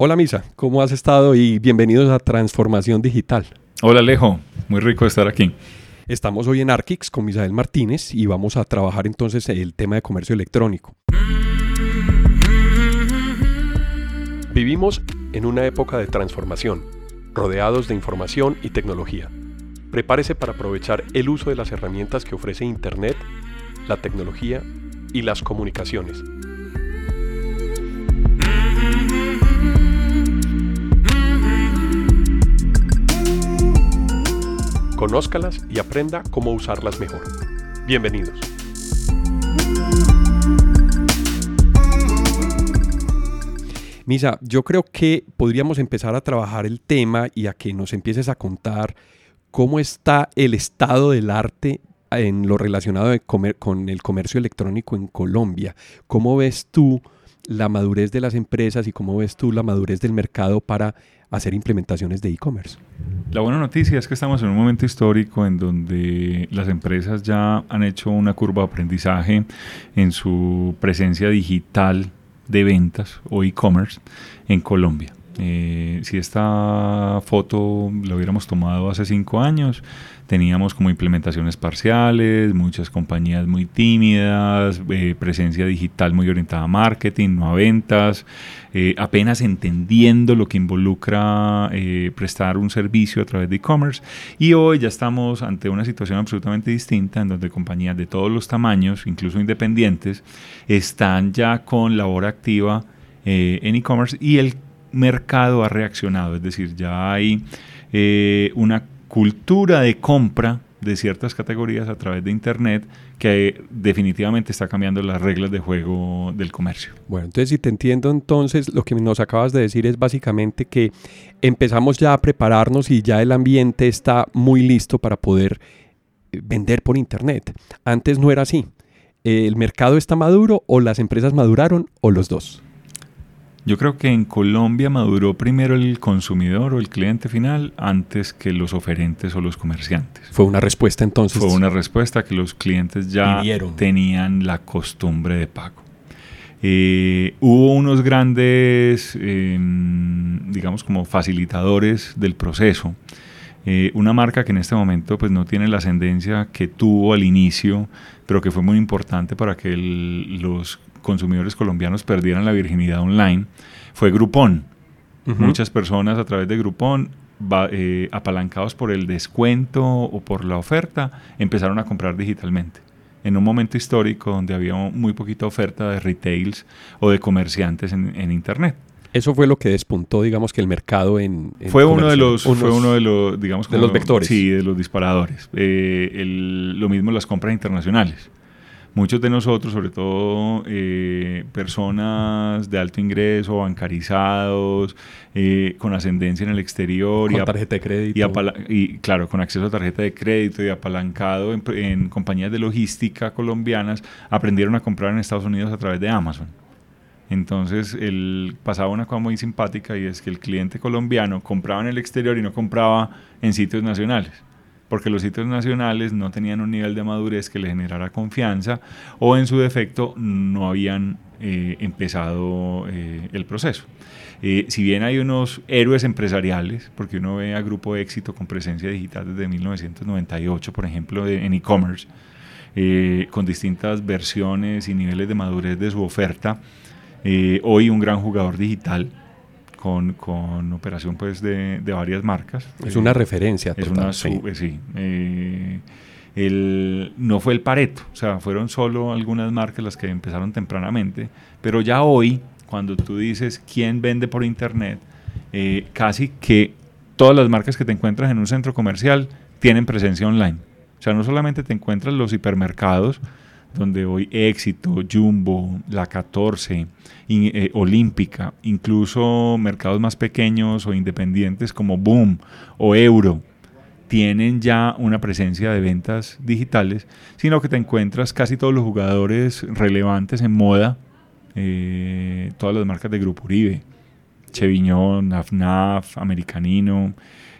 Hola Misa, ¿cómo has estado? Y bienvenidos a Transformación Digital. Hola Alejo, muy rico estar aquí. Estamos hoy en Arkix con Misael Martínez y vamos a trabajar entonces el tema de comercio electrónico. Vivimos en una época de transformación, rodeados de información y tecnología. Prepárese para aprovechar el uso de las herramientas que ofrece Internet, la tecnología y las comunicaciones Conózcalas y aprenda cómo usarlas mejor. Bienvenidos. Misa, yo creo que podríamos empezar a trabajar el tema y a que nos empieces a contar cómo está el estado del arte en lo relacionado con el comercio electrónico en Colombia. ¿Cómo ves tú la madurez de las empresas y cómo ves tú la madurez del mercado para hacer implementaciones de e-commerce. La buena noticia es que estamos en un momento histórico en donde las empresas ya han hecho una curva de aprendizaje en su presencia digital de ventas o e-commerce en Colombia. Eh, si esta foto la hubiéramos tomado hace cinco años, teníamos como implementaciones parciales, muchas compañías muy tímidas, eh, presencia digital muy orientada a marketing, no a ventas, eh, apenas entendiendo lo que involucra eh, prestar un servicio a través de e-commerce. Y hoy ya estamos ante una situación absolutamente distinta en donde compañías de todos los tamaños, incluso independientes, están ya con labor activa en e-commerce y el mercado ha reaccionado, es decir, ya hay una cultura de compra de ciertas categorías a través de Internet que definitivamente está cambiando las reglas de juego del comercio. Bueno, entonces si te entiendo, entonces lo que nos acabas de decir es básicamente que empezamos ya a prepararnos y ya el ambiente está muy listo para poder eh, vender por Internet. Antes no era así. ¿El mercado está maduro o las empresas maduraron o los dos? Yo creo que en Colombia maduró primero el consumidor o el cliente final antes que los oferentes o los comerciantes. Fue una respuesta entonces. Fue una respuesta que los clientes ya tenían la costumbre de pago. Eh, hubo unos grandes, em, digamos, como facilitadores del proceso. Eh, una marca que en este momento pues, no tiene la ascendencia que tuvo al inicio, pero que fue muy importante para que los consumidores colombianos perdieran la virginidad online fue Groupon. Muchas personas a través de Groupon, eh, apalancados por el descuento o por la oferta, empezaron a comprar digitalmente. En un momento histórico donde había muy poquita oferta de retails o de comerciantes en, Internet. Eso fue lo que despuntó, digamos, que el mercado en... fue uno de los, fue uno de los, digamos, de los vectores. Sí, de los disparadores. Eh, lo mismo las compras internacionales muchos de nosotros, sobre todo eh, personas de alto ingreso, bancarizados, eh, con ascendencia en el exterior. Con y tarjeta de crédito. Y, claro, con acceso a tarjeta de crédito y apalancado en, compañías de logística colombianas, aprendieron a comprar en Estados Unidos a través de Amazon. Entonces, el, pasaba una cosa muy simpática y es que el cliente colombiano compraba en el exterior y no compraba en sitios nacionales porque los sitios nacionales no tenían un nivel de madurez que le generara confianza o en su defecto no habían eh, empezado eh, el proceso. Eh, si bien hay unos héroes empresariales, porque uno ve a Grupo Éxito con presencia digital desde 1998, por ejemplo, en e-commerce, con distintas versiones y niveles de madurez de su oferta, hoy un gran jugador digital, con, con operación pues de, de, varias marcas. Es una referencia. Es una sí. sí. Eh, el, no fue el Pareto, o sea, fueron solo algunas marcas las que empezaron tempranamente, pero ya hoy, cuando tú dices quién vende por internet, eh, casi que todas las marcas que te encuentras en un centro comercial tienen presencia online. O sea, no solamente te encuentras los hipermercados, donde hoy Éxito, Jumbo, La 14, eh, Olímpica, incluso mercados más pequeños o independientes como Boom o Euro, tienen ya una presencia de ventas digitales, sino que te encuentras casi todos los jugadores relevantes en moda, eh, todas las marcas de Grupo Uribe, Cheviñón, NAFNAF, Americanino,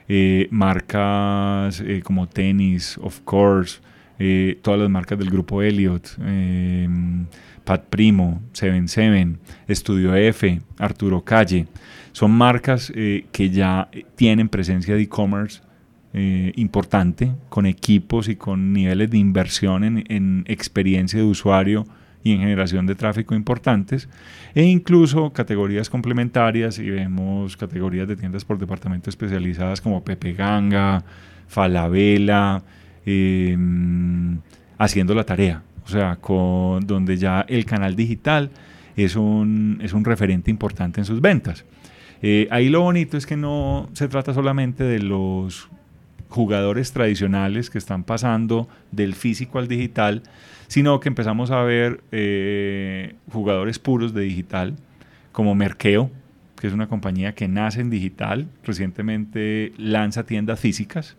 eh, marcas como Tenis, Of Course, eh, todas las marcas del grupo Elliot, eh, Pat Primo, Seven Seven, Estudio F, Arturo Calle. Son marcas eh, que ya tienen presencia de e-commerce importante, con equipos y con niveles de inversión en, en experiencia de usuario y en generación de tráfico importantes, e incluso categorías complementarias, y vemos categorías de tiendas por departamento especializadas como Pepe Ganga, Falabella, em, haciendo la tarea, o sea, con, donde ya el canal digital es un, es un referente importante en sus ventas. Eh, ahí lo bonito es que no se trata solamente de los jugadores tradicionales que están pasando del físico al digital, sino que empezamos a ver eh, jugadores puros de digital, como Merkeo, que es una compañía que nace en digital, recientemente lanza tiendas físicas,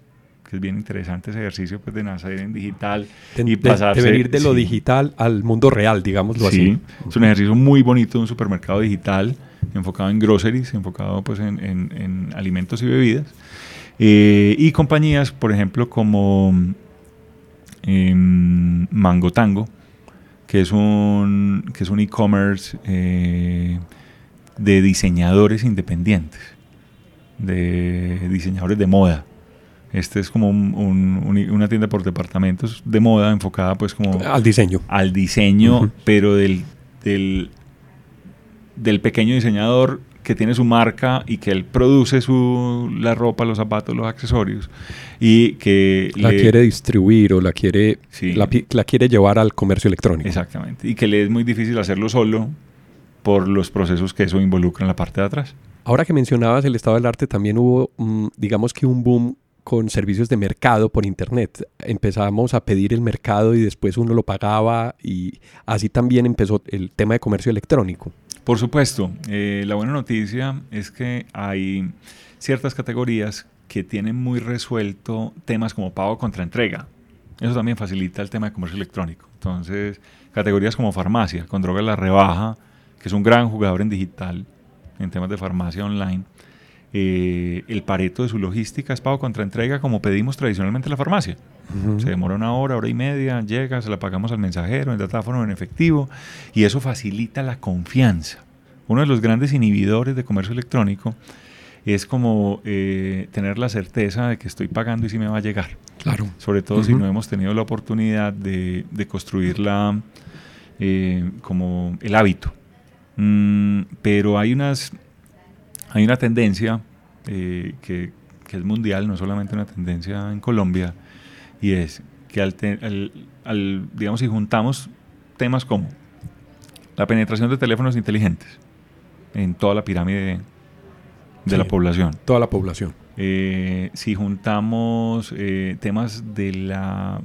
que es bien interesante ese ejercicio pues, de nacer en digital y pasarse... De venir de lo digital al mundo real, digámoslo así. es un ejercicio muy bonito de un supermercado digital, enfocado en groceries, enfocado pues, en, alimentos y bebidas. Eh, y compañías, por ejemplo, como Mango Tango, que es un que es un e-commerce eh, de diseñadores independientes, de diseñadores de moda. Este es como una tienda por departamentos de moda enfocada pues como... Al diseño. Al diseño, pero del, del, del pequeño diseñador que tiene su marca y que él produce su, la ropa, los zapatos, los accesorios y que la quiere distribuir o la quiere la, la, quiere llevar al comercio electrónico. Exactamente. Y que le es muy difícil hacerlo solo por los procesos que eso involucra en la parte de atrás. Ahora que mencionabas el estado del arte, también hubo, mm, digamos que un boom con servicios de mercado por internet. Empezamos a pedir el mercado y después uno lo pagaba y así también empezó el tema de comercio electrónico. Por supuesto, eh, la buena noticia es que hay ciertas categorías que tienen muy resuelto temas como pago contra entrega. Eso también facilita el tema de comercio electrónico. Entonces, categorías como farmacia, con droga la rebaja, que es un gran jugador en digital, en temas de farmacia online. Eh, el pareto de su logística es pago contra entrega como pedimos tradicionalmente en la farmacia. Se demora una hora, hora y media, llega, se la pagamos al mensajero en datáfono en efectivo y eso facilita la confianza. Uno de los grandes inhibidores de comercio electrónico es como eh, tener la certeza de que estoy pagando y si me va a llegar. Claro. Sobre todo si no hemos tenido la oportunidad de, de construirla eh, como el hábito. Mm, pero hay unas hay una tendencia eh, que, que, es mundial, no solamente una tendencia en Colombia, y es que al, digamos, si juntamos temas como la penetración de teléfonos inteligentes en toda la pirámide de, la población. Toda la población. Eh, si juntamos eh, temas de la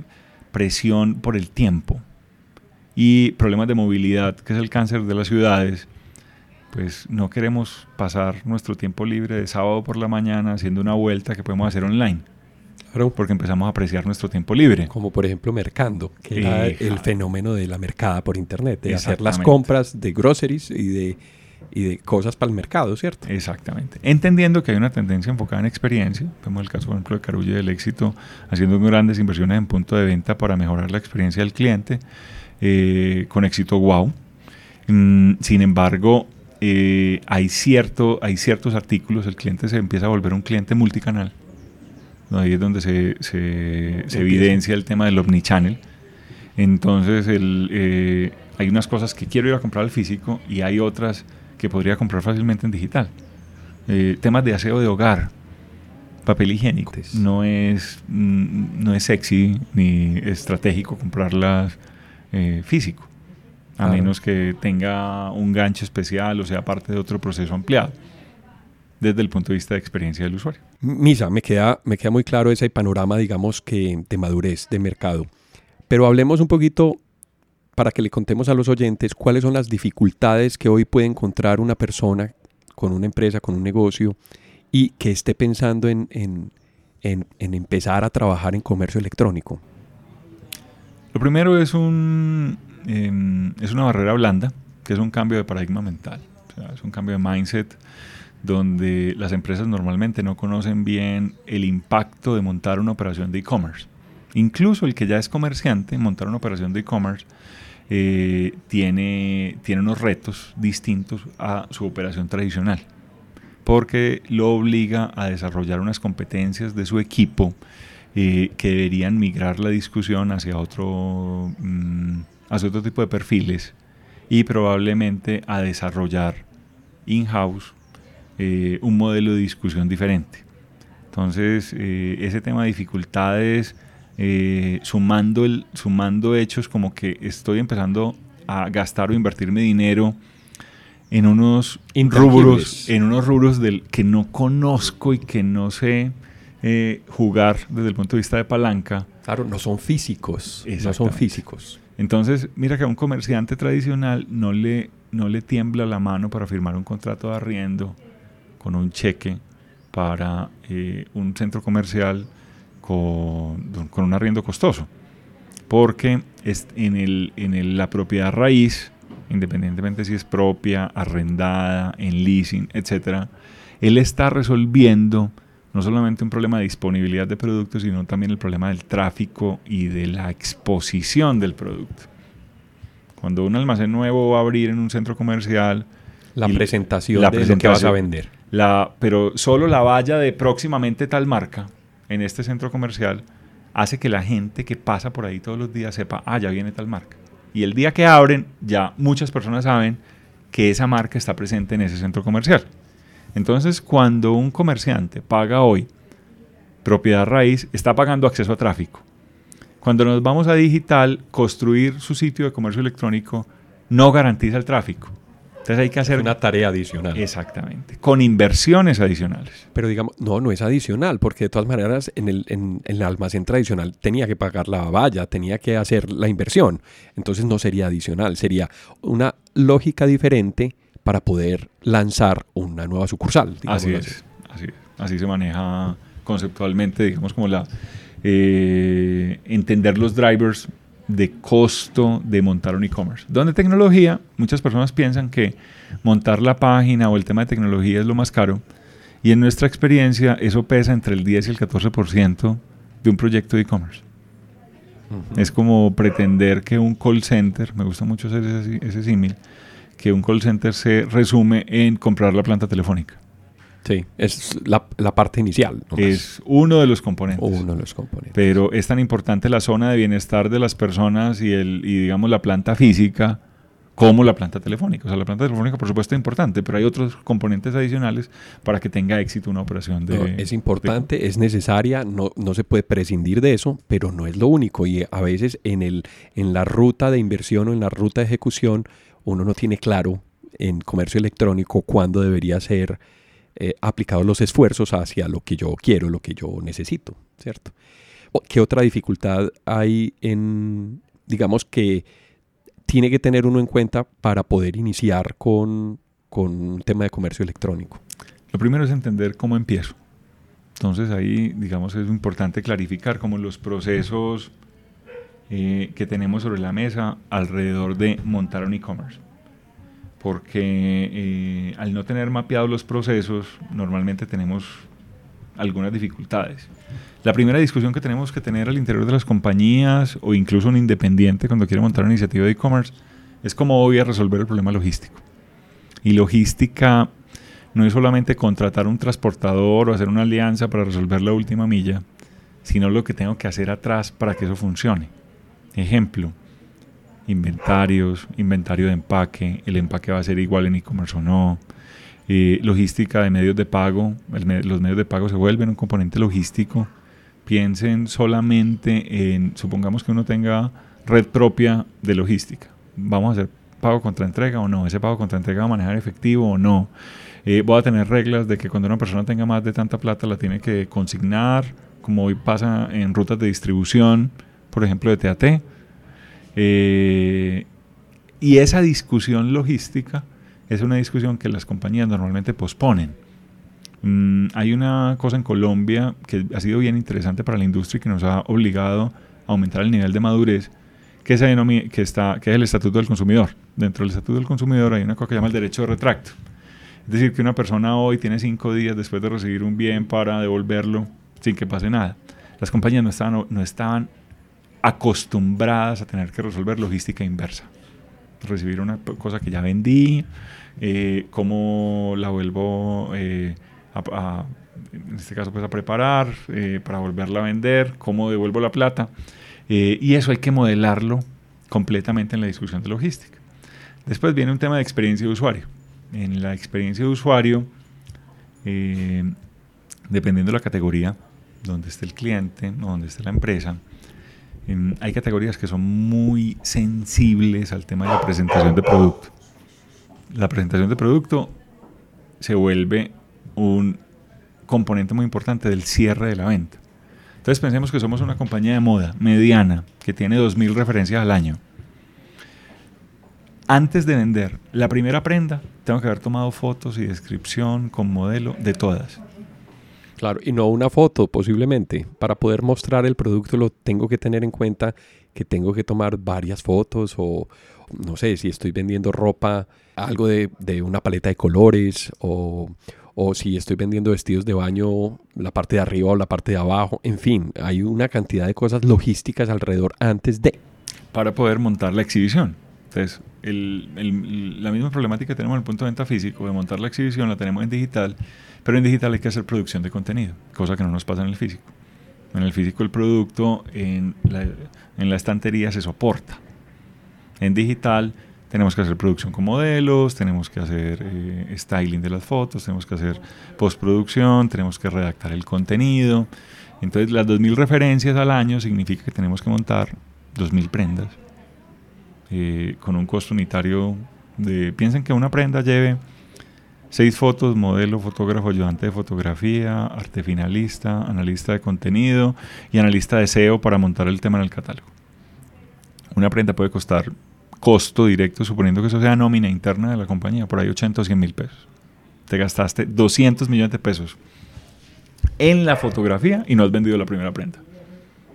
presión por el tiempo y problemas de movilidad, que es el cáncer de las ciudades, pues no queremos pasar nuestro tiempo libre de sábado por la mañana haciendo una vuelta que podemos hacer online. Claro. Porque empezamos a apreciar nuestro tiempo libre. Como por ejemplo Mercando, que era el fenómeno de la mercada por internet, de hacer las compras de groceries y de, y de cosas para el mercado, ¿cierto? Exactamente. Entendiendo que hay una tendencia enfocada en experiencia, vemos el caso por ejemplo de Carulla del éxito, haciendo grandes inversiones en punto de venta para mejorar la experiencia del cliente, eh, con éxito wow. Mm, sin embargo, eh, hay, cierto, hay ciertos artículos, el cliente se empieza a volver un cliente multicanal. Ahí es donde se, se, evidencia el tema del omnichannel. Entonces el, eh, hay unas cosas que quiero ir a comprar al físico y hay otras que podría comprar fácilmente en digital. Eh, temas de aseo de hogar, papel higiénico. No es, mm, no es sexy ni estratégico comprarlas físico a menos que tenga un gancho especial o sea parte de otro proceso ampliado desde el punto de vista de experiencia del usuario. Misa, me queda, me queda muy claro ese panorama, digamos, que de madurez de mercado. Pero hablemos un poquito para que le contemos a los oyentes cuáles son las dificultades que hoy puede encontrar una persona con una empresa, con un negocio y que esté pensando en, en, en, en empezar a trabajar en comercio electrónico. Lo primero es un, Em, es una barrera blanda, que es un cambio de paradigma mental, es un cambio de mindset donde las empresas normalmente no conocen bien el impacto de montar una operación de e-commerce. Incluso el que ya es comerciante, montar una operación de e-commerce, eh, tiene, tiene unos retos distintos a su operación tradicional, porque lo obliga a desarrollar unas competencias de su equipo eh, que deberían migrar la discusión hacia otro, mm, hacia otro tipo de perfiles y probablemente a desarrollar in-house eh, un modelo de discusión diferente. Entonces, ese tema de dificultades eh, sumando, el, sumando hechos como que estoy empezando a gastar o invertir mi dinero en unos rubros, en unos rubros del que no conozco y que no sé eh, jugar desde el punto de vista de palanca. Claro, no son físicos. No son físicos. Entonces, mira que a un comerciante tradicional no le, no le tiembla la mano para firmar un contrato de arriendo con un cheque para eh, un centro comercial con, un arriendo costoso. Porque es en, el, en la propiedad raíz, independientemente si es propia, arrendada, en leasing, etc., él está resolviendo no solamente un problema de disponibilidad de productos, sino también el problema del tráfico y de la exposición del producto. Cuando un almacén nuevo va a abrir en un centro comercial, la presentación la de lo que vas a vender. La, pero solo la valla de próximamente tal marca en este centro comercial hace que la gente que pasa por ahí todos los días sepa, ah, ya viene tal marca. Y el día que abren, ya muchas personas saben que esa marca está presente en ese centro comercial. Entonces, cuando un comerciante paga hoy propiedad raíz, está pagando acceso a tráfico. Cuando nos vamos a digital, construir su sitio de comercio electrónico no garantiza el tráfico. Entonces hay que hacer... Una tarea adicional. Exactamente. Con inversiones adicionales. Pero digamos, no, no es adicional, porque de todas maneras en el, en, el almacén tradicional tenía que pagar la valla, tenía que hacer la inversión. Entonces no sería adicional, sería una lógica diferente para poder lanzar una nueva sucursal. Así es, así Así se maneja conceptualmente, digamos, como la... Eh, entender los drivers de costo de montar un e-commerce. Donde tecnología, muchas personas piensan que montar la página o el tema de tecnología es lo más caro. Y en nuestra experiencia eso pesa entre el 10 y el 14% de un proyecto de e-commerce. Es como pretender que un call center, me gusta mucho hacer ese, ese símil, que un call center se resume en comprar la planta telefónica. Sí, es la, parte inicial. Es uno de los componentes. Uno de los componentes. Pero es tan importante la zona de bienestar de las personas y, el, y digamos, la planta física como la planta telefónica. O sea, la planta telefónica, por supuesto, es importante, pero hay otros componentes adicionales para que tenga éxito una operación de... es importante, es necesaria, no, no se puede prescindir de eso, pero no es lo único. Y a veces en, el, en la ruta de inversión o en la ruta de ejecución, uno no tiene claro en comercio electrónico cuándo debería ser eh, aplicados los esfuerzos hacia lo que yo quiero, lo que yo necesito, ¿cierto? ¿Qué otra dificultad hay en, digamos que tiene que tener uno en cuenta para poder iniciar con, un tema de comercio electrónico? Lo primero es entender cómo empiezo. Entonces ahí, digamos, es importante clarificar cómo los procesos eh, que tenemos sobre la mesa alrededor de montar un e-commerce porque eh, al no tener mapeados los procesos, normalmente tenemos algunas dificultades. La primera discusión que tenemos que tener al interior de las compañías o incluso un independiente cuando quiere montar una iniciativa de e-commerce es cómo voy a resolver el problema logístico. Y logística no es solamente contratar un transportador o hacer una alianza para resolver la última milla, sino lo que tengo que hacer atrás para que eso funcione. Ejemplo, inventarios, inventario de empaque, el empaque va a ser igual en e-commerce o no, eh, logística de medios de pago, los medios de pago se vuelven un componente logístico. Piensen solamente en, supongamos que uno tenga red propia de logística. Vamos a hacer pago contra entrega o no, ese pago contra entrega va a manejar efectivo o no. Eh, voy a tener reglas de que cuando una persona tenga más de tanta plata la tiene que consignar, como hoy pasa en rutas de distribución, por ejemplo de TAT eh, y esa discusión logística es una discusión que las compañías normalmente posponen. Mm, hay una cosa en Colombia que ha sido bien interesante para la industria y que nos ha obligado a aumentar el nivel de madurez, que, que, está, que es el Estatuto del Consumidor. Dentro del Estatuto del Consumidor hay una cosa que se llama el derecho de retracto. Es decir, que una persona hoy tiene cinco días después de recibir un bien para devolverlo sin que pase nada. Las compañías no estaban, no estaban acostumbradas a tener que resolver logística inversa. Recibir una cosa que ya vendí, eh, cómo la vuelvo eh, a, en este caso pues a preparar eh, para volverla a vender, cómo devuelvo la plata. y eso hay que modelarlo completamente en la discusión de logística. Después viene un tema de experiencia de usuario. En la experiencia de usuario, dependiendo de la categoría donde esté el cliente o donde esté la empresa, hay categorías que son muy sensibles al tema de la presentación de producto la presentación de producto se vuelve un componente muy importante del cierre de la venta. Entonces pensemos que somos una compañía de moda mediana que tiene 2.000 referencias al año. Antes de vender la primera prenda, tengo que haber tomado fotos y descripción con modelo de todas. Claro, y no una foto posiblemente. Para poder mostrar el producto lo tengo que tener en cuenta que tengo que tomar varias fotos o no sé, si estoy vendiendo ropa, algo de, una paleta de colores o, o si estoy vendiendo vestidos de baño, la parte de arriba o la parte de abajo. En fin, hay una cantidad de cosas logísticas alrededor antes de. Para poder montar la exhibición. Entonces, la misma problemática que tenemos en el punto de venta físico, de montar la exhibición, la tenemos en digital, pero en digital hay que hacer producción de contenido, cosa que no nos pasa en el físico. En el físico el producto en la, en la estantería se soporta. En digital tenemos que hacer producción con modelos, tenemos que hacer eh, styling de las fotos, tenemos que hacer postproducción, tenemos que redactar el contenido. Entonces las 2.000 referencias al año significa que tenemos que montar 2.000 prendas eh, con un costo unitario de... Piensen que una prenda lleve seis fotos, modelo, fotógrafo, ayudante de fotografía, arte finalista, analista de contenido y analista de SEO para montar el tema en el catálogo. Una prenda puede costar costo directo, suponiendo que eso sea nómina interna de la compañía, por ahí 80 o 100 mil pesos. Te gastaste 200 millones de pesos en la fotografía y no has vendido la primera prenda.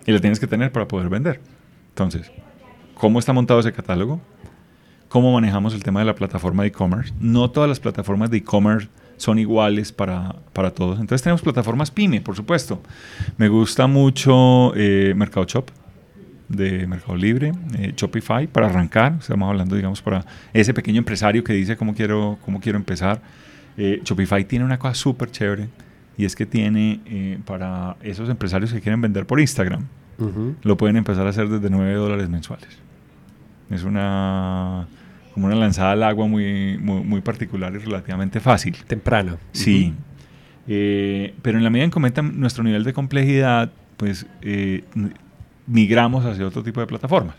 Y la tienes que tener para poder vender. Entonces, ¿cómo está montado ese catálogo? Cómo manejamos el tema de la plataforma de e-commerce. No todas las plataformas de e-commerce son iguales para, para, todos. Entonces tenemos plataformas pyme, por supuesto. Me gusta mucho eh, Mercado Shop de Mercado Libre, eh, Shopify para arrancar. Estamos hablando, digamos, para ese pequeño empresario que dice cómo quiero, cómo quiero empezar. Eh, Shopify tiene una cosa súper chévere y es que tiene para esos empresarios que quieren vender por Instagram, lo pueden empezar a hacer desde 9 dólares mensuales. Es una como una lanzada al agua muy, muy, particular y relativamente fácil. Temprano. Sí. Eh, pero en la medida en que aumenta nuestro nivel de complejidad, pues eh, migramos hacia otro tipo de plataformas.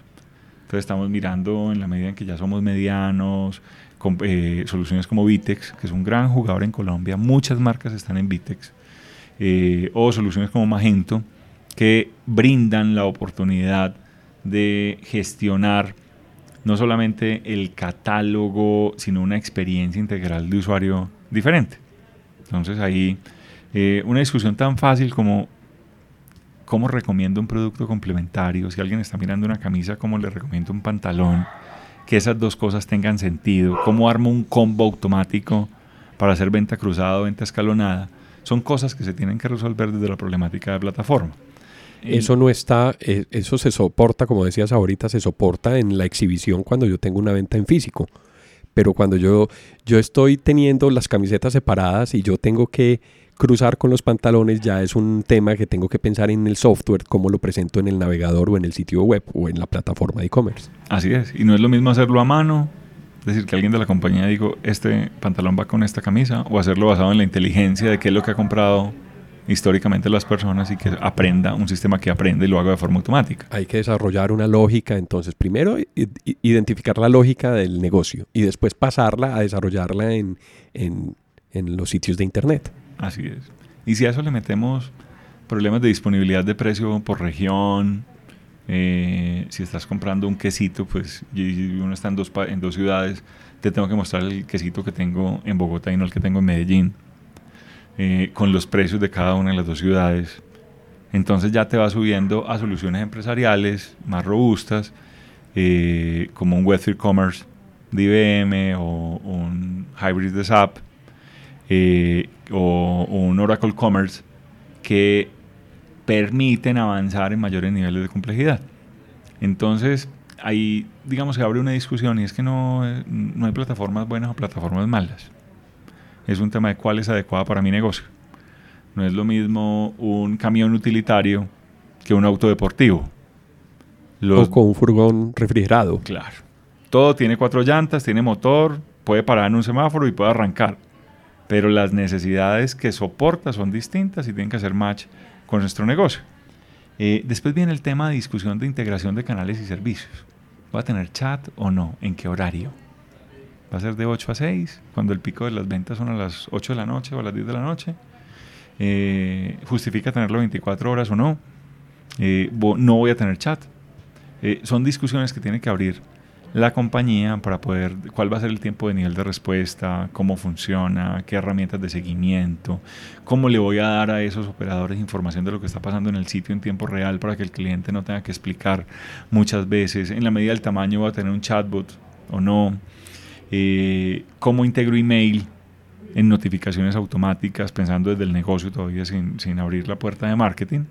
Entonces estamos mirando en la medida en que ya somos medianos, con, eh, soluciones como Vitex, que es un gran jugador en Colombia, muchas marcas están en Vitex, o soluciones como Magento, que brindan la oportunidad de gestionar no solamente el catálogo, sino una experiencia integral de usuario diferente. Entonces ahí eh, una discusión tan fácil como cómo recomiendo un producto complementario, si alguien está mirando una camisa, cómo le recomiendo un pantalón, que esas dos cosas tengan sentido, cómo armo un combo automático para hacer venta cruzada o venta escalonada, son cosas que se tienen que resolver desde la problemática de plataforma. Eso no está, eh, eso se soporta, como decías ahorita, se soporta en la exhibición cuando yo tengo una venta en físico. Pero cuando yo, yo estoy teniendo las camisetas separadas y yo tengo que cruzar con los pantalones, ya es un tema que tengo que pensar en el software, cómo lo presento en el navegador o en el sitio web o en la plataforma de e-commerce. Así es, y no es lo mismo hacerlo a mano, decir, que alguien de la compañía diga, este pantalón va con esta camisa, o hacerlo basado en la inteligencia de qué es lo que ha comprado históricamente las personas y que aprenda un sistema que aprende y lo haga de forma automática. Hay que desarrollar una lógica, entonces primero identificar la lógica del negocio y después pasarla a desarrollarla en, en, en los sitios de Internet. Así es. Y si a eso le metemos problemas de disponibilidad de precio por región, eh, si estás comprando un quesito, pues y uno está en dos, en dos ciudades, te tengo que mostrar el quesito que tengo en Bogotá y no el que tengo en Medellín eh, con los precios de cada una de las dos ciudades. Entonces ya te va subiendo a soluciones empresariales más robustas, eh, como un Web3 Commerce de IBM o un Hybrid de SAP eh, o, un Oracle Commerce que permiten avanzar en mayores niveles de complejidad. Entonces, ahí, digamos, se abre una discusión y es que no, no hay plataformas buenas o plataformas malas. Es un tema de cuál es adecuada para mi negocio. No es lo mismo un camión utilitario que un auto deportivo. o con un furgón refrigerado. Claro. Todo tiene cuatro llantas, tiene motor, puede parar en un semáforo y puede arrancar. Pero las necesidades que soporta son distintas y tienen que hacer match con nuestro negocio. Eh, después viene el tema de discusión de integración de canales y servicios. ¿Va a tener chat o no? ¿En qué horario? ¿Va a ser de 8 a 6? Cuando el pico de las ventas son a las 8 de la noche o a las 10 de la noche. Eh, ¿Justifica tenerlo 24 horas o no? Eh, no voy a tener chat. son discusiones que tiene que abrir la compañía para poder, cuál va a ser el tiempo de nivel de respuesta, cómo funciona, qué herramientas de seguimiento, cómo le voy a dar a esos operadores información de lo que está pasando en el sitio en tiempo real para que el cliente no tenga que explicar muchas veces. En la medida del tamaño va a tener un chatbot o no. Eh, cómo integro email en notificaciones automáticas pensando desde el negocio todavía sin, sin abrir la puerta de marketing.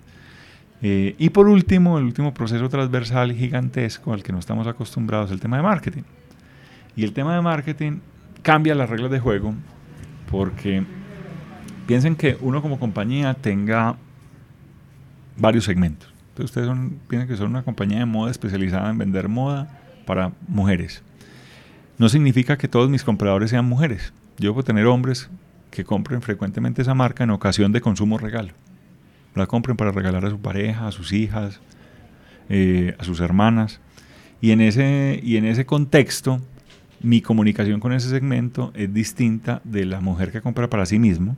Eh, y por último, el último proceso transversal gigantesco al que no estamos acostumbrados es el tema de marketing. Y el tema de marketing cambia las reglas de juego porque piensen que uno como compañía tenga varios segmentos. Entonces ustedes son, piensan que son una compañía de moda especializada en vender moda para mujeres. No significa que todos mis compradores sean mujeres. Yo puedo tener hombres que compren frecuentemente esa marca en ocasión de consumo regalo la compren para regalar a su pareja, a sus hijas, eh, a sus hermanas. Y en, ese, y en ese contexto, mi comunicación con ese segmento es distinta de la mujer que compra para sí mismo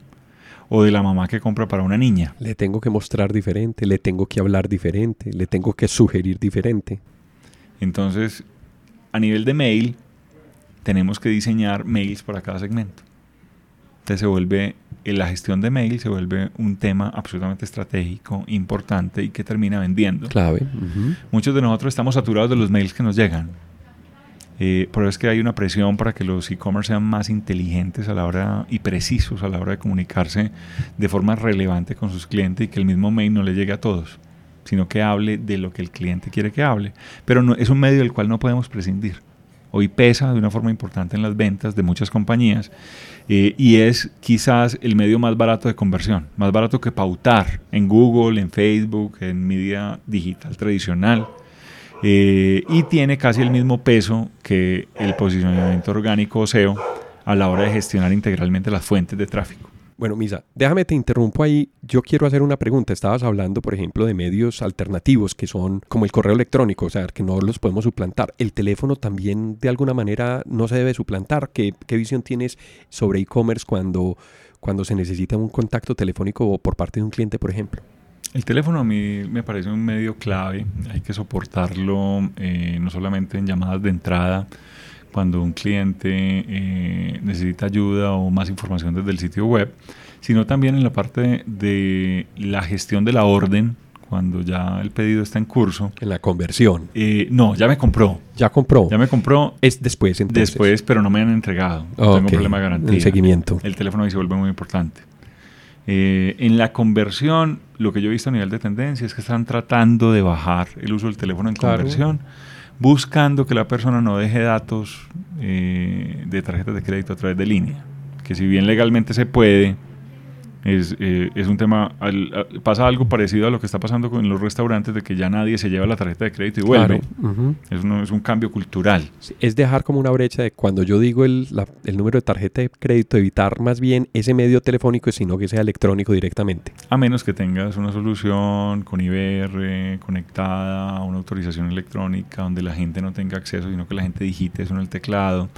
o de la mamá que compra para una niña. Le tengo que mostrar diferente, le tengo que hablar diferente, le tengo que sugerir diferente. Entonces, a nivel de mail, tenemos que diseñar mails para cada segmento. Entonces se vuelve la gestión de mail se vuelve un tema absolutamente estratégico, importante y que termina vendiendo. Clave. Muchos de nosotros estamos saturados de los mails que nos llegan. Eh, por eso es que hay una presión para que los e-commerce sean más inteligentes a la hora y precisos a la hora de comunicarse de forma relevante con sus clientes y que el mismo mail no le llegue a todos, sino que hable de lo que el cliente quiere que hable. Pero no, es un medio del cual no podemos prescindir hoy pesa de una forma importante en las ventas de muchas compañías eh, y es quizás el medio más barato de conversión, más barato que pautar en Google, en Facebook, en media digital tradicional. Eh, y tiene casi el mismo peso que el posicionamiento orgánico o SEO a la hora de gestionar integralmente las fuentes de tráfico. Bueno, Misa, déjame te interrumpo ahí. Yo quiero hacer una pregunta. Estabas hablando, por ejemplo, de medios alternativos que son como el correo electrónico, o sea, que no los podemos suplantar. ¿El teléfono también de alguna manera no se debe suplantar? ¿Qué, visión tienes sobre e-commerce cuando, cuando se necesita un contacto telefónico por parte de un cliente, por ejemplo? El teléfono a mí me parece un medio clave. Hay que soportarlo eh, no solamente en llamadas de entrada, cuando un cliente eh, necesita ayuda o más información desde el sitio web, sino también en la parte de la gestión de la orden cuando ya el pedido está en curso. En la conversión. Eh, no, ya me compró. Ya compró. Ya me compró. Es después, entonces. Después, pero no me han entregado. Tengo un problema de garantía. El seguimiento. El teléfono ahí se vuelve muy importante. Eh, en la conversión, lo que yo he visto a nivel de tendencia es que están tratando de bajar el uso del teléfono en conversión buscando que la persona no deje datos eh, de tarjetas de crédito a través de línea. Que si bien legalmente se puede, es, eh, es un tema, pasa algo parecido a lo que está pasando con los restaurantes, de que ya nadie se lleva la tarjeta de crédito y vuelve. es, es, un cambio cultural. Es dejar como una brecha de cuando yo digo el, el, número de tarjeta de crédito, evitar más bien ese medio telefónico, sino que sea electrónico directamente. A menos que tengas una solución con IBR conectada a una autorización electrónica, donde la gente no tenga acceso, sino que la gente digite eso en el teclado,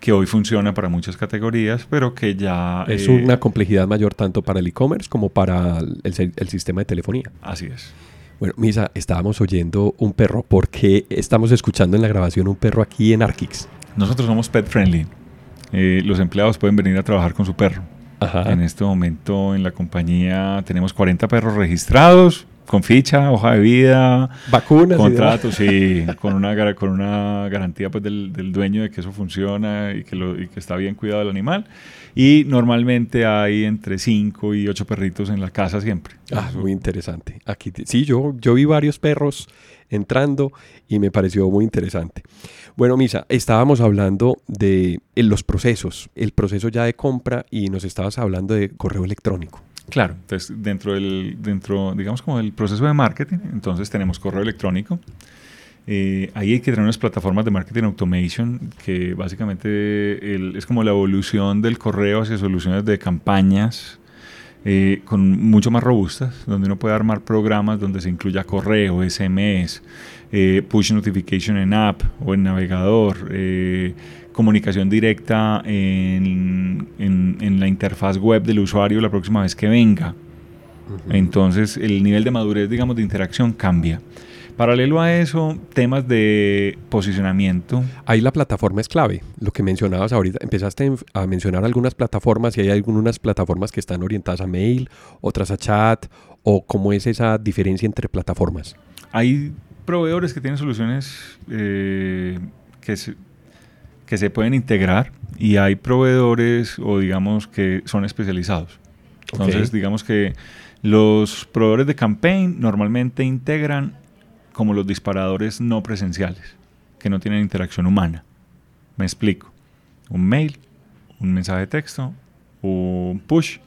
que hoy funciona para muchas categorías, pero que ya... Es eh, una complejidad mayor tanto para el e-commerce como para el, sistema de telefonía. Así es. Bueno, Misa, estábamos oyendo un perro. ¿Por qué estamos escuchando en la grabación un perro aquí en Arkix? Nosotros somos pet friendly. Eh, los empleados pueden venir a trabajar con su perro. En este momento en la compañía tenemos 40 perros registrados con ficha, hoja de vida, vacunas, contratos, sí, con una, con una garantía pues, del, del, dueño de que eso funciona y que, lo, y que está bien cuidado el animal. Y normalmente hay entre 5 y 8 perritos en la casa siempre. Ah, muy interesante. Aquí sí, yo, yo vi varios perros entrando y me pareció muy interesante. Bueno, Misa, estábamos hablando de los procesos, el proceso ya de compra y nos estabas hablando de correo electrónico. Claro, entonces dentro del, dentro, digamos como el proceso de marketing, entonces tenemos correo electrónico. Eh, ahí hay que tener unas plataformas de marketing automation que básicamente es como la evolución del correo hacia soluciones de campañas eh, con mucho más robustas, donde uno puede armar programas donde se incluya correo, SMS, eh, push notification en app o en navegador, comunicación directa en, en, la interfaz web del usuario la próxima vez que venga. Entonces el nivel de madurez, digamos, de interacción cambia. Paralelo a eso, temas de posicionamiento. Ahí la plataforma es clave. Lo que mencionabas ahorita, empezaste a mencionar algunas plataformas y hay algunas plataformas que están orientadas a mail, otras a chat, o cómo es esa diferencia entre plataformas. Hay proveedores que tienen soluciones eh, que, se, que se pueden integrar y hay proveedores o digamos que son especializados. Entonces, digamos que los proveedores de campaign normalmente integran como los disparadores no presenciales, que no tienen interacción humana. Me explico. Un mail, un mensaje de texto, un push,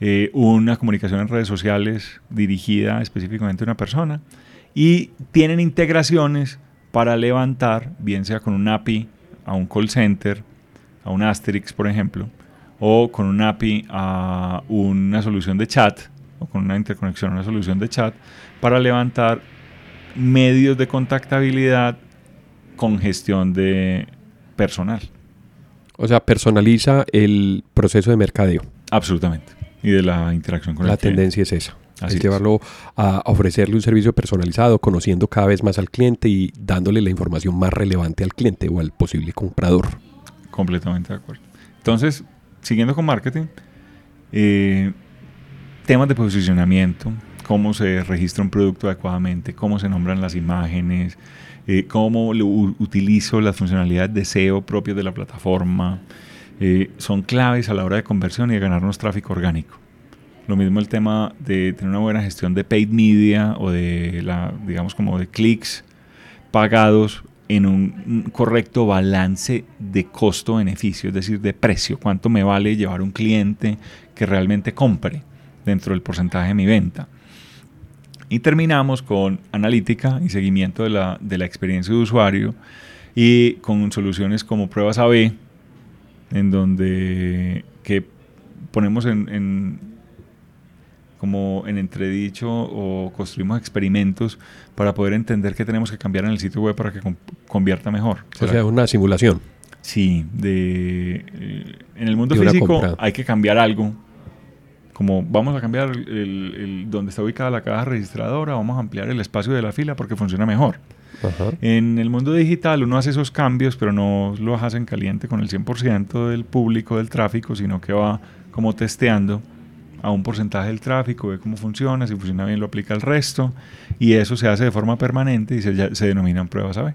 eh, una comunicación en redes sociales dirigida específicamente a una persona y tienen integraciones para levantar, bien sea con un API a un call center, a un Asterix, por ejemplo, o con un API a una solución de chat, o con una interconexión a una solución de chat, para levantar medios de contactabilidad con gestión de personal. O sea, personaliza el proceso de mercadeo. Absolutamente. Y de la interacción con la el cliente. La tendencia es esa. Es llevarlo a ofrecerle un servicio personalizado, conociendo cada vez más al cliente y dándole la información más relevante al cliente o al posible comprador. Completamente de acuerdo. Entonces, siguiendo con marketing, eh, temas de posicionamiento, cómo se registra un producto adecuadamente, cómo se nombran las imágenes, eh, cómo utilizo las funcionalidades de SEO propias de la plataforma, eh, son claves a la hora de conversión y de ganarnos tráfico orgánico. Lo mismo el tema de tener una buena gestión de paid media o de la, digamos como de clics pagados en un correcto balance de costo-beneficio, es decir, de precio, cuánto me vale llevar un cliente que realmente compre dentro del porcentaje de mi venta. Y terminamos con analítica y seguimiento de la, de la experiencia de usuario y con soluciones como pruebas AB, en donde que ponemos en, como en entredicho o construimos experimentos para poder entender qué tenemos que cambiar en el sitio web para que convierta mejor. O sea, una simulación. Sí, de, eh, en el mundo físico hay que cambiar algo como vamos a cambiar el, donde está ubicada la caja registradora, vamos a ampliar el espacio de la fila porque funciona mejor. En el mundo digital uno hace esos cambios, pero no los hace en caliente con el 100% del público del tráfico, sino que va como testeando a un porcentaje del tráfico, ve cómo funciona, si funciona bien lo aplica al resto, y eso se hace de forma permanente y se, se denominan pruebas AB.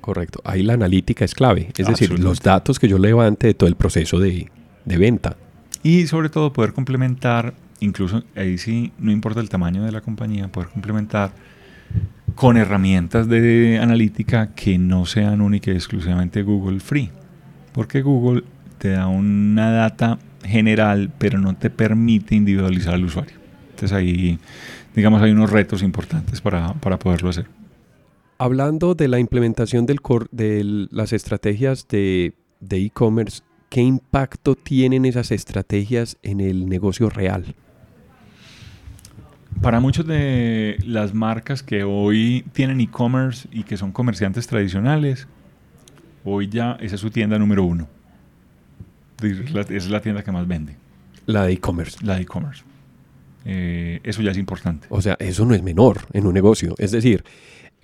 Correcto, ahí la analítica es clave, es decir, los datos que yo levante de todo el proceso de, de venta. Y sobre todo poder complementar, incluso ahí sí, no importa el tamaño de la compañía, poder complementar con herramientas de analítica que no sean únicas y exclusivamente Google Free. Porque Google te da una data general, pero no te permite individualizar al usuario. Entonces ahí, digamos, hay unos retos importantes para, poderlo hacer. Hablando de la implementación del de las estrategias de e-commerce, ¿qué impacto tienen esas estrategias en el negocio real? Para muchas de las marcas que hoy tienen e-commerce y que son comerciantes tradicionales, hoy ya esa es su tienda número uno. Esa es la tienda que más vende. La de e-commerce. La de e-commerce. Eh, eso ya es importante. O sea, eso no es menor en un negocio. Es decir,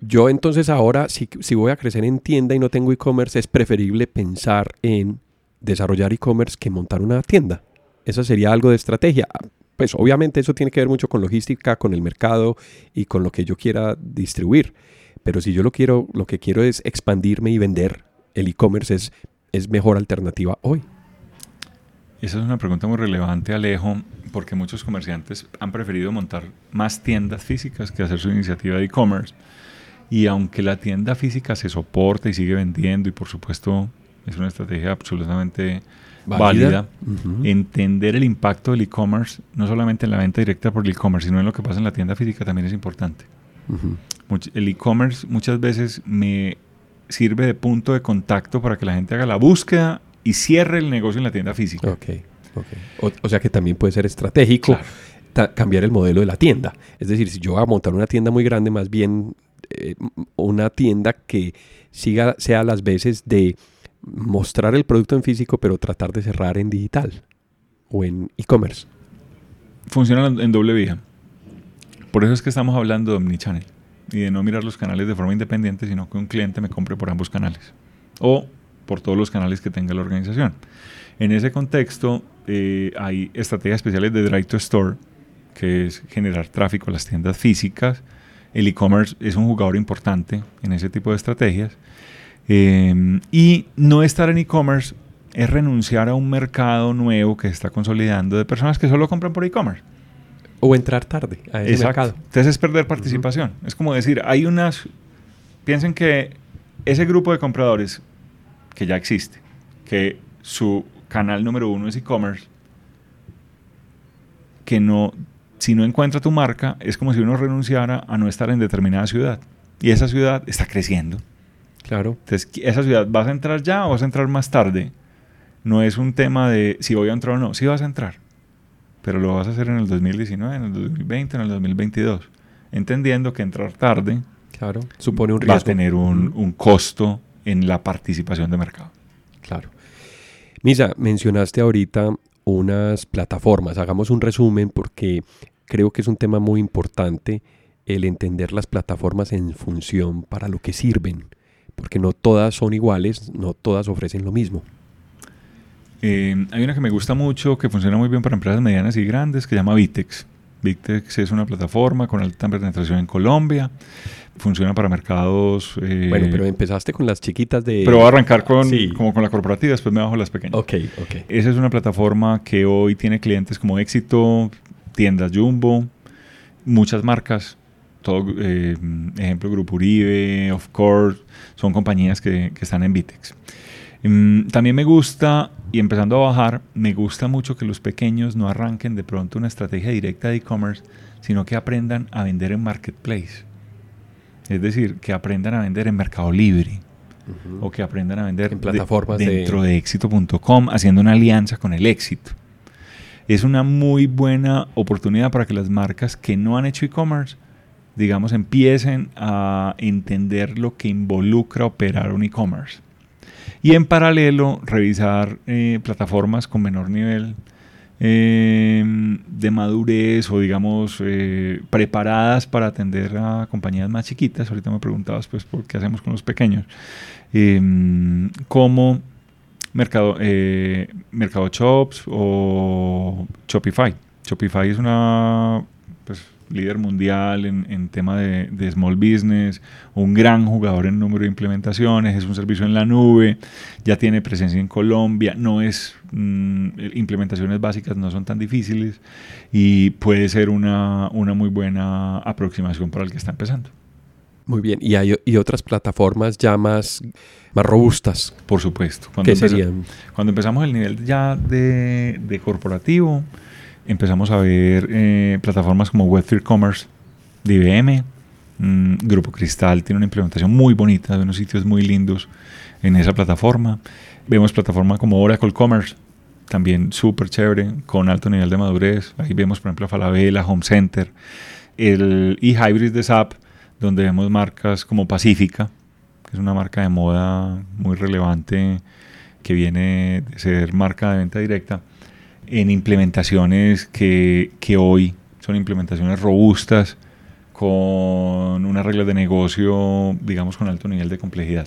yo entonces ahora, si, si voy a crecer en tienda y no tengo e-commerce, es preferible pensar en desarrollar e-commerce que montar una tienda. Esa sería algo de estrategia. Pues obviamente eso tiene que ver mucho con logística, con el mercado y con lo que yo quiera distribuir. Pero si yo lo quiero, lo que quiero es expandirme y vender, el e-commerce es, es mejor alternativa hoy. Esa es una pregunta muy relevante, Alejo, porque muchos comerciantes han preferido montar más tiendas físicas que hacer su iniciativa de e-commerce. Y aunque la tienda física se soporta y sigue vendiendo, y por supuesto es una estrategia absolutamente válida, entender el impacto del e-commerce, no solamente en la venta directa por el e-commerce, sino en lo que pasa en la tienda física también es importante. El e-commerce muchas veces me sirve de punto de contacto para que la gente haga la búsqueda y cierre el negocio en la tienda física. Okay, O, sea que también puede ser estratégico cambiar el modelo de la tienda. Es decir, si yo voy a montar una tienda muy grande, más bien eh, una tienda que siga, sea las veces de mostrar el producto en físico, pero tratar de cerrar en digital o en e-commerce. Funciona en doble vía. Por eso es que estamos hablando de Omnichannel y de no mirar los canales de forma independiente, sino que un cliente me compre por ambos canales. O por todos los canales que tenga la organización. En ese contexto, eh, hay estrategias especiales de Drive to Store, que es generar tráfico a las tiendas físicas. El e-commerce es un jugador importante en ese tipo de estrategias. Em, y no estar en e-commerce es renunciar a un mercado nuevo que se está consolidando de personas que solo compran por e-commerce. O entrar tarde a ese mercado. Entonces es perder participación. Es como decir, hay unas... Piensen que ese grupo de compradores que ya existe, que su canal número uno es e-commerce, que no, si no encuentra tu marca, es como si uno renunciara a no estar en determinada ciudad. Y esa ciudad está creciendo. Claro. Entonces, esa ciudad, ¿vas a entrar ya o vas a entrar más tarde? No es un tema de si voy a entrar o no. Sí vas a entrar. Pero lo vas a hacer en el 2019, en el 2020, en el 2022. Entendiendo que entrar tarde claro. supone un riesgo. Va a tener un, un costo en la participación de mercado. Claro. Misa, mencionaste ahorita unas plataformas. Hagamos un resumen porque creo que es un tema muy importante el entender las plataformas en función para lo que sirven, porque no todas son iguales, no todas ofrecen lo mismo. Eh, hay una que me gusta mucho, que funciona muy bien para empresas medianas y grandes, que se llama Vitex. Vitex es una plataforma con alta penetración en Colombia funciona para mercados. Eh, bueno, pero empezaste con las chiquitas de. Pero voy a arrancar con, como con la corporativa, después me bajo las pequeñas. Ok, ok. Esa es una plataforma que hoy tiene clientes como Éxito, tiendas Jumbo, muchas marcas. Todo, eh, ejemplo, Grupo Uribe, Of Course, son compañías que, que están en Vitex. Mm, también me gusta, y empezando a bajar, me gusta mucho que los pequeños no arranquen de pronto una estrategia directa de e-commerce, sino que aprendan a vender en marketplace. Es decir, que aprendan a vender en Mercado Libre o que aprendan a vender en plataformas dentro de, éxito.com haciendo una alianza con el éxito. Es una muy buena oportunidad para que las marcas que no han hecho e-commerce, digamos, empiecen a entender lo que involucra operar un e-commerce. Y en paralelo, revisar eh, plataformas con menor nivel Em, de madurez o digamos eh, preparadas para atender a compañías más chiquitas. Ahorita me preguntabas pues por qué hacemos con los pequeños. Em, como Mercado, eh, Mercado Shops o Shopify. Shopify es una pues, líder mundial en, en tema de, de, small business, un gran jugador en número de implementaciones, es un servicio en la nube, ya tiene presencia en Colombia, no es mm, implementaciones básicas no son tan difíciles y puede ser una, una muy buena aproximación para el que está empezando. Muy bien, y hay y otras plataformas ya más, más robustas. Por supuesto. Cuando ¿Qué serían? Cuando empezamos el nivel ya de, de corporativo, empezamos a ver eh, plataformas como Web3 Commerce de IBM. Mm, Grupo Cristal tiene una implementación muy bonita de unos sitios muy lindos en esa plataforma. Vemos plataformas como Oracle Commerce, también súper chévere, con alto nivel de madurez. Ahí vemos, por ejemplo, a Falabella, Home Center, el eHybrid de SAP, donde vemos marcas como Pacífica, que es una marca de moda muy relevante que viene de ser marca de venta directa en implementaciones que, que hoy son implementaciones robustas con unas reglas de negocio, digamos, con alto nivel de complejidad.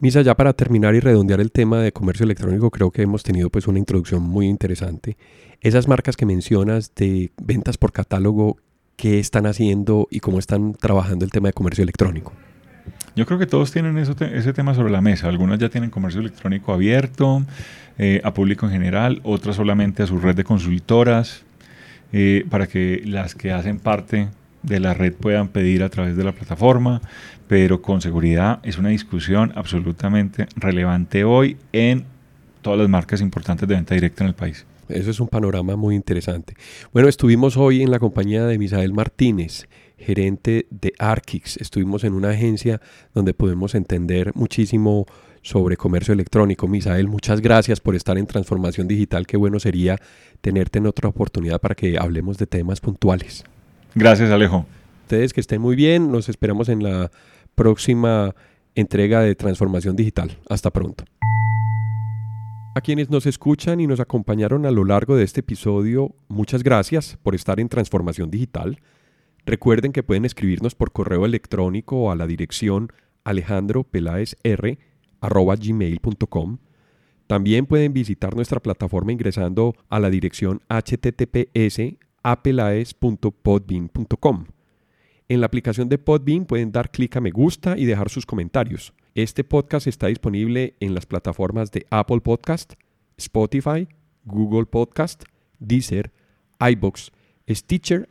Misa, ya para terminar y redondear el tema de comercio electrónico, creo que hemos tenido pues una introducción muy interesante. Esas marcas que mencionas de ventas por catálogo, ¿qué están haciendo y cómo están trabajando el tema de comercio electrónico? Yo creo que todos tienen ese tema sobre la mesa. Algunas ya tienen comercio electrónico abierto eh, a público en general, otras solamente a su red de consultoras, eh, para que las que hacen parte de la red puedan pedir a través de la plataforma, pero con seguridad es una discusión absolutamente relevante hoy en todas las marcas importantes de venta directa en el país. Eso es un panorama muy interesante. Bueno, estuvimos hoy en la compañía de Misael Martínez, gerente de Arkix. Estuvimos en una agencia donde podemos entender muchísimo sobre comercio electrónico. Misael, muchas gracias por estar en Transformación Digital. Qué bueno sería tenerte en otra oportunidad para que hablemos de temas puntuales. Gracias, Alejo. Ustedes que estén muy bien, nos esperamos en la próxima entrega de Transformación Digital. Hasta pronto. A quienes nos escuchan y nos acompañaron a lo largo de este episodio, muchas gracias por estar en Transformación Digital. Recuerden que pueden escribirnos por correo electrónico a la dirección alejandropelaesr.gmail.com. También pueden visitar nuestra plataforma ingresando a la dirección https apelaes.podbean.com. En la aplicación de Podbean pueden dar clic a me gusta y dejar sus comentarios. Este podcast está disponible en las plataformas de Apple Podcast, Spotify, Google Podcast, Deezer, iBox, Stitcher,